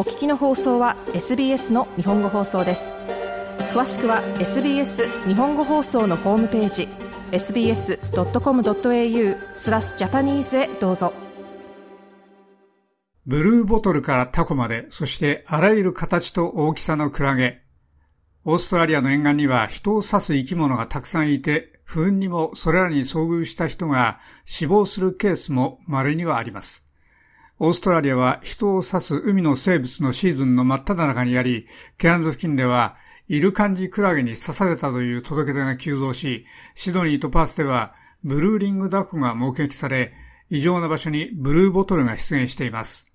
お聞きの放送は SBS の日本語放送です詳しくは SBS 日本語放送のホームページ sbs.com.au スラスジャパニーズへどうぞブルーボトルからタコまで、そしてあらゆる形と大きさのクラゲ。オーストラリアの沿岸には人を刺す生き物がたくさんいて、不運にもそれらに遭遇した人が死亡するケースも稀にはあります。オーストラリアは人を刺す海の生物のシーズンの真っ只中にあり、ケアンズ付近ではイルカンジクラゲに刺されたという届け出が急増し、シドニーとパースではブルーリングダコが目撃され、異常な場所にブルーボトルが出現しています。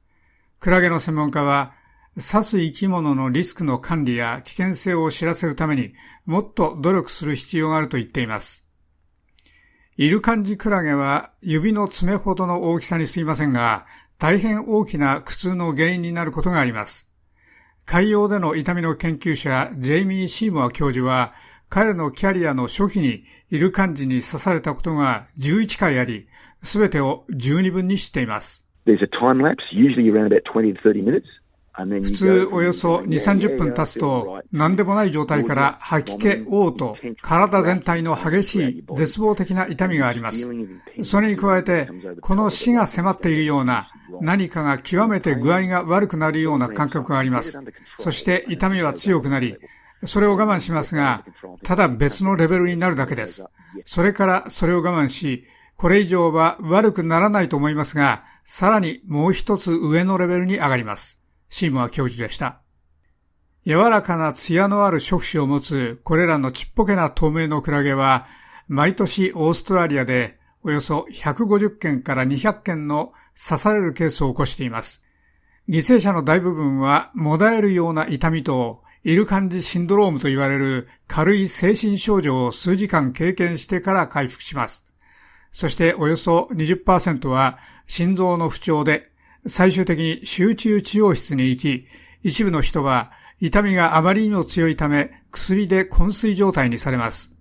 クラゲの専門家は、刺す生き物のリスクの管理や危険性を知らせるためにもっと努力する必要があると言っています。イルカンジクラゲは指の爪ほどの大きさにすぎませんが、大変大きな苦痛の原因になることがあります。海洋での痛みの研究者、ジェイミー・シーモア教授は、彼のキャリアの初期にイルカンジに刺されたことが11回あり、すべてを12分にしています。There's a time lapse, usually around about 20 to 30 minutes. 普通およそ2、30分経つと、何でもない状態から吐き気、嘔と体全体の激しい絶望的な痛みがあります。それに加えて、この死が迫っているような何かが極めて具合が悪くなるような感覚があります。そして痛みは強くなり、それを我慢しますが、ただ別のレベルになるだけです。それからそれを我慢し、これ以上は悪くならないと思いますが、さらにもう一つ上のレベルに上がります。シームは教授でした。柔らかな艶のある触手を持つこれらのちっぽけな透明のクラゲは、毎年オーストラリアでおよそ150件から200件の刺されるケースを起こしています。犠牲者の大部分は、もだえるような痛みと、イルカンジシンドロームと言われる軽い精神症状を数時間経験してから回復します。そしておよそ20%は心臓の不調で最終的に集中治療室に行き、一部の人は痛みがあまりにも強いため薬で昏睡状態にされます。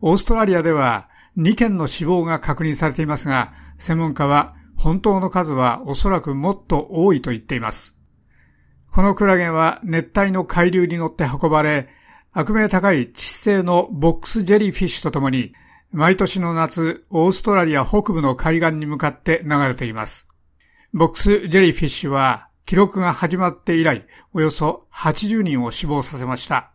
オーストラリアでは2件の死亡が確認されていますが、専門家は本当の数はおそらくもっと多いと言っています。このクラゲは熱帯の海流に乗って運ばれ、悪名高い致死性の box jellyfish とともに、毎年の夏、オーストラリア北部の海岸に向かって流れています。 box jellyfish は記録が始まって以来およそ80人を死亡させました。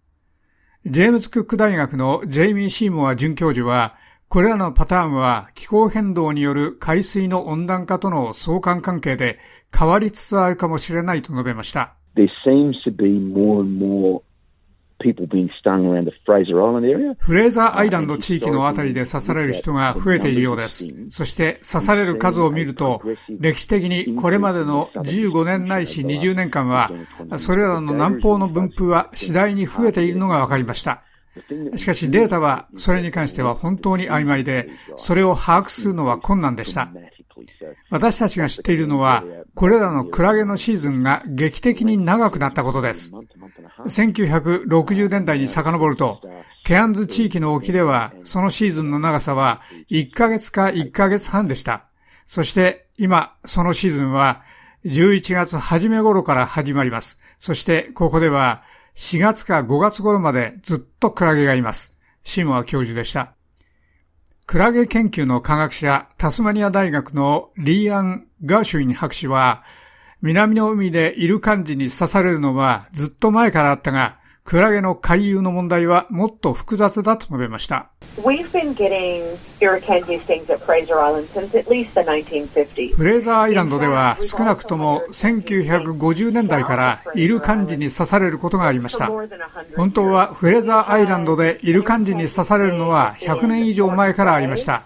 ジェームズ・クック大学のジェイミー・シーモア准教授はこれらのパターンは気候変動による海水の温暖化との相関関係で変わりつつあるかもしれないと述べました。There seems to be more and more フレーザーアイランド地域のあたりで刺される人が増えているようです。そして刺される数を見ると、歴史的にこれまでの15年ないし20年間は、それらの南方の分布は次第に増えているのが分かりました。しかしデータはそれに関しては本当に曖昧で、それを把握するのは困難でした。私たちが知っているのは、これらのクラゲのシーズンが劇的に長くなったことです。1960年代に遡ると、ケアンズ地域の沖では、そのシーズンの長さは1ヶ月か1ヶ月半でした。そして今、そのシーズンは11月初め頃から始まります。そしてここでは4月か5月頃までずっとクラゲがいます。シモア教授でした。クラゲ研究の科学者、タスマニア大学のリーアン・ガーシュイン博士は、南の海でイルカンジに刺されるのはずっと前からあったが、クラゲの回遊の問題はもっと複雑だと述べました。フレーザーアイランドでは少なくとも1950年代からイルカンジに刺されることがありました。本当はフレーザーアイランドでイルカンジに刺されるのは100年以上前からありました。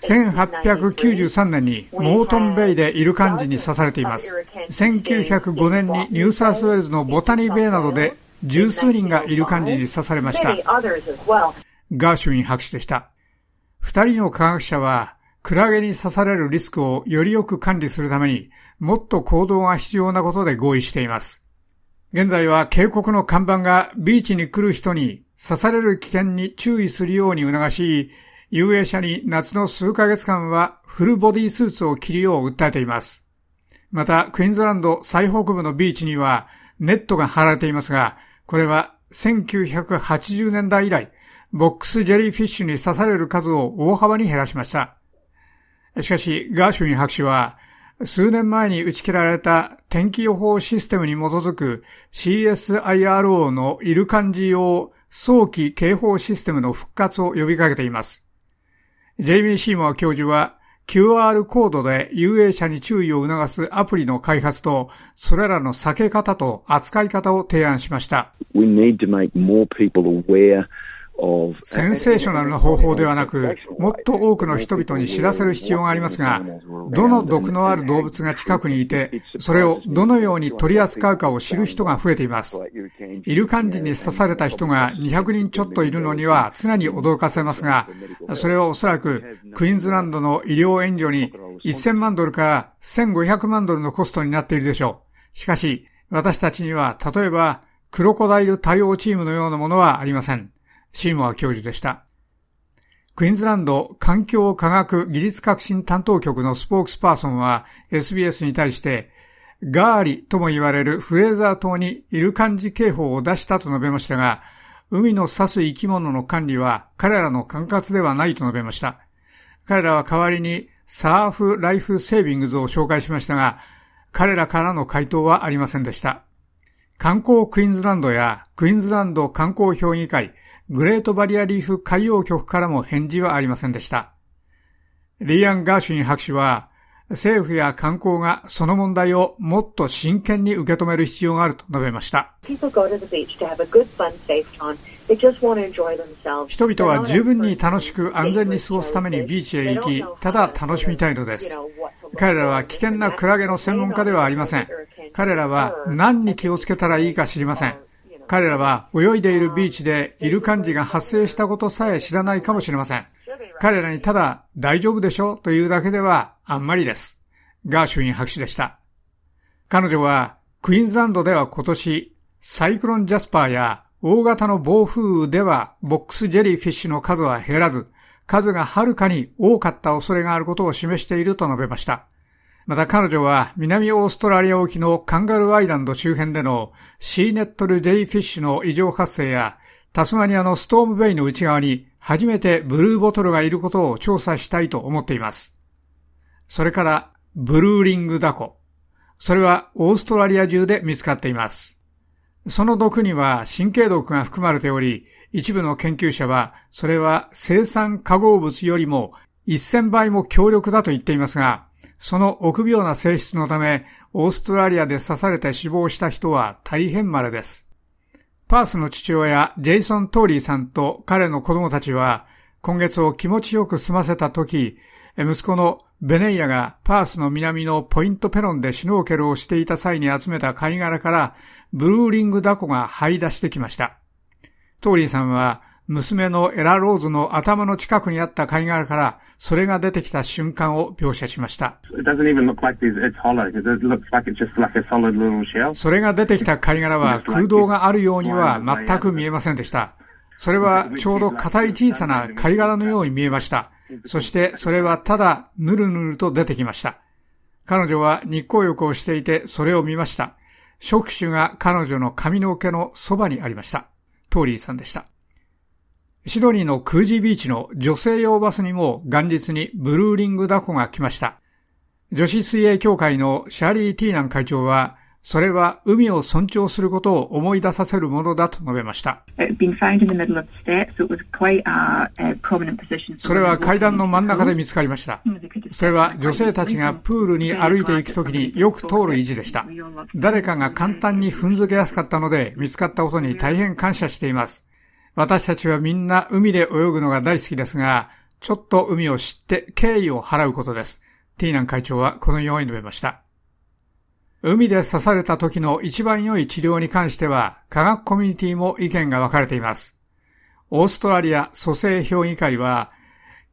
1893年にモートンベイでイルカンジに刺されています。1905年にニューサウスウェールズのボタニーベイなどで十数人がイルカンジに刺されました。ガーシュウィン博士でした。二人の科学者は、クラゲに刺されるリスクをよりよく管理するために、もっと行動が必要なことで合意しています。現在は警告の看板がビーチに来る人に刺される危険に注意するように促し、遊泳者に夏の数ヶ月間はフルボディスーツを着るよう訴えています。また、クイーンズランド最北部のビーチにはネットが張られていますが、これは1980年代以来、ボックスジェリーフィッシュに刺される数を大幅に減らしました。しかし、ガーシュウィン博士は、数年前に打ち切られた天気予報システムに基づく CSIRO のイルカンジ用早期警報システムの復活を呼びかけています。ジェイミー・シーモア教授は QR コードで遊泳者に注意を促すアプリの開発と、それらの避け方と扱い方を提案しました。We need to make more people aware センセーショナルな方法ではなく、もっと多くの人々に知らせる必要がありますが、どの毒のある動物が近くにいて、それをどのように取り扱うかを知る人が増えています。イルカンジに刺された人が200人ちょっといるのには常に驚かせますが、それはおそらくクイーンズランドの医療援助に1000万ドルから1500万ドルのコストになっているでしょう。しかし、私たちには例えばクロコダイル対応チームのようなものはありません。シーモア教授でした。クイーンズランド環境科学技術革新担当局のスポークスパーソンは SBS に対して、ガーリとも言われるフレーザー島にイルカンジ警報を出したと述べましたが、海の刺す生き物の管理は彼らの管轄ではないと述べました。彼らは代わりにサーフライフセービングズを紹介しましたが、彼らからの回答はありませんでした。観光クイーンズランドやクイーンズランド観光評議会、グレートバリアリーフ海洋局からも返事はありませんでした。リーアン・ガーシュイン博士は、政府や観光がその問題をもっと真剣に受け止める必要があると述べました。人々は十分に楽しく安全に過ごすためにビーチへ行き、ただ楽しみたいのです。彼らは危険なクラゲの専門家ではありません。彼らは何に気をつけたらいいか知りません。彼らは泳いでいるビーチでイルカンジが発生したことさえ知らないかもしれません。彼らにただ大丈夫でしょうというだけではあんまりです。ガーシュウィン博士でした。彼女はクイーンズランドでは今年サイクロンジャスパーや大型の暴風雨ではボックスジェリーフィッシュの数は減らず、数がはるかに多かった恐れがあることを示していると述べました。また彼女は南オーストラリア沖のカンガルーアイランド周辺でのシーネットルデイフィッシュの異常発生やタスマニアのストームベイの内側に初めてブルーボトルがいることを調査したいと思っています。それからブルーリングダコ。それはオーストラリア中で見つかっています。その毒には神経毒が含まれており、一部の研究者はそれは生産化合物よりも1000倍も強力だと言っていますが、その臆病な性質のため、オーストラリアで刺されて死亡した人は大変稀です。パースの父親、ジェイソン・トーリーさんと彼の子供たちは、今月を気持ちよく済ませた時、息子のベネイヤがパースの南のポイントペロンでシュノーケルをしていた際に集めた貝殻からブルーリングダコが這い出してきました。トーリーさんは娘のエラローズの頭の近くにあった貝殻からそれが出てきた瞬間を描写しました。それが出てきた貝殻は空洞があるようには全く見えませんでした。それはちょうど硬い小さな貝殻のように見えました。そしてそれはただぬるぬると出てきました。彼女は日光浴をしていてそれを見ました。触手が彼女の髪の毛のそばにありました。トーリーさんでした。シドニーのクージービーチの女性用バスにも元日にブルーリングダコが来ました。女子水泳協会のシャーリー・ティーナン会長は、それは海を尊重することを思い出させるものだと述べました。それは階段の真ん中で見つかりました。それは女性たちがプールに歩いていくときによく通る位置でした。誰かが簡単に踏んづけやすかったので見つかったことに大変感謝しています。私たちはみんな海で泳ぐのが大好きですが、ちょっと海を知って敬意を払うことです。ティーナン会長はこのように述べました。海で刺された時の一番良い治療に関しては、科学コミュニティも意見が分かれています。オーストラリア蘇生評議会は、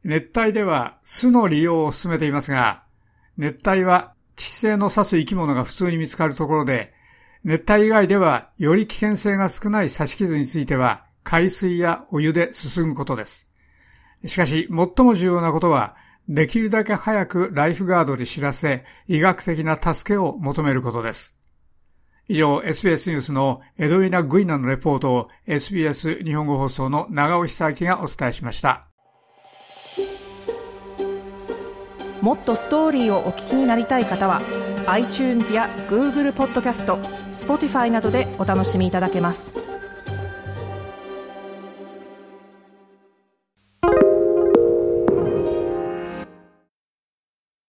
熱帯では巣の利用を進めていますが、熱帯は致死性の刺す生き物が普通に見つかるところで、熱帯以外ではより危険性が少ない刺し傷については海水やお湯で進むことです。しかし、最も重要なことは、できるだけ早くライフガードで知らせ、医学的な助けを求めることです。以上、SBS ニュースのエドウィナ・グイナのレポートを SBS 日本語放送の長尾久明がお伝えしました。もっとストーリーをお聞きになりたい方は iTunes や Google ポッドキャスト Spotify などでお楽しみいただけます。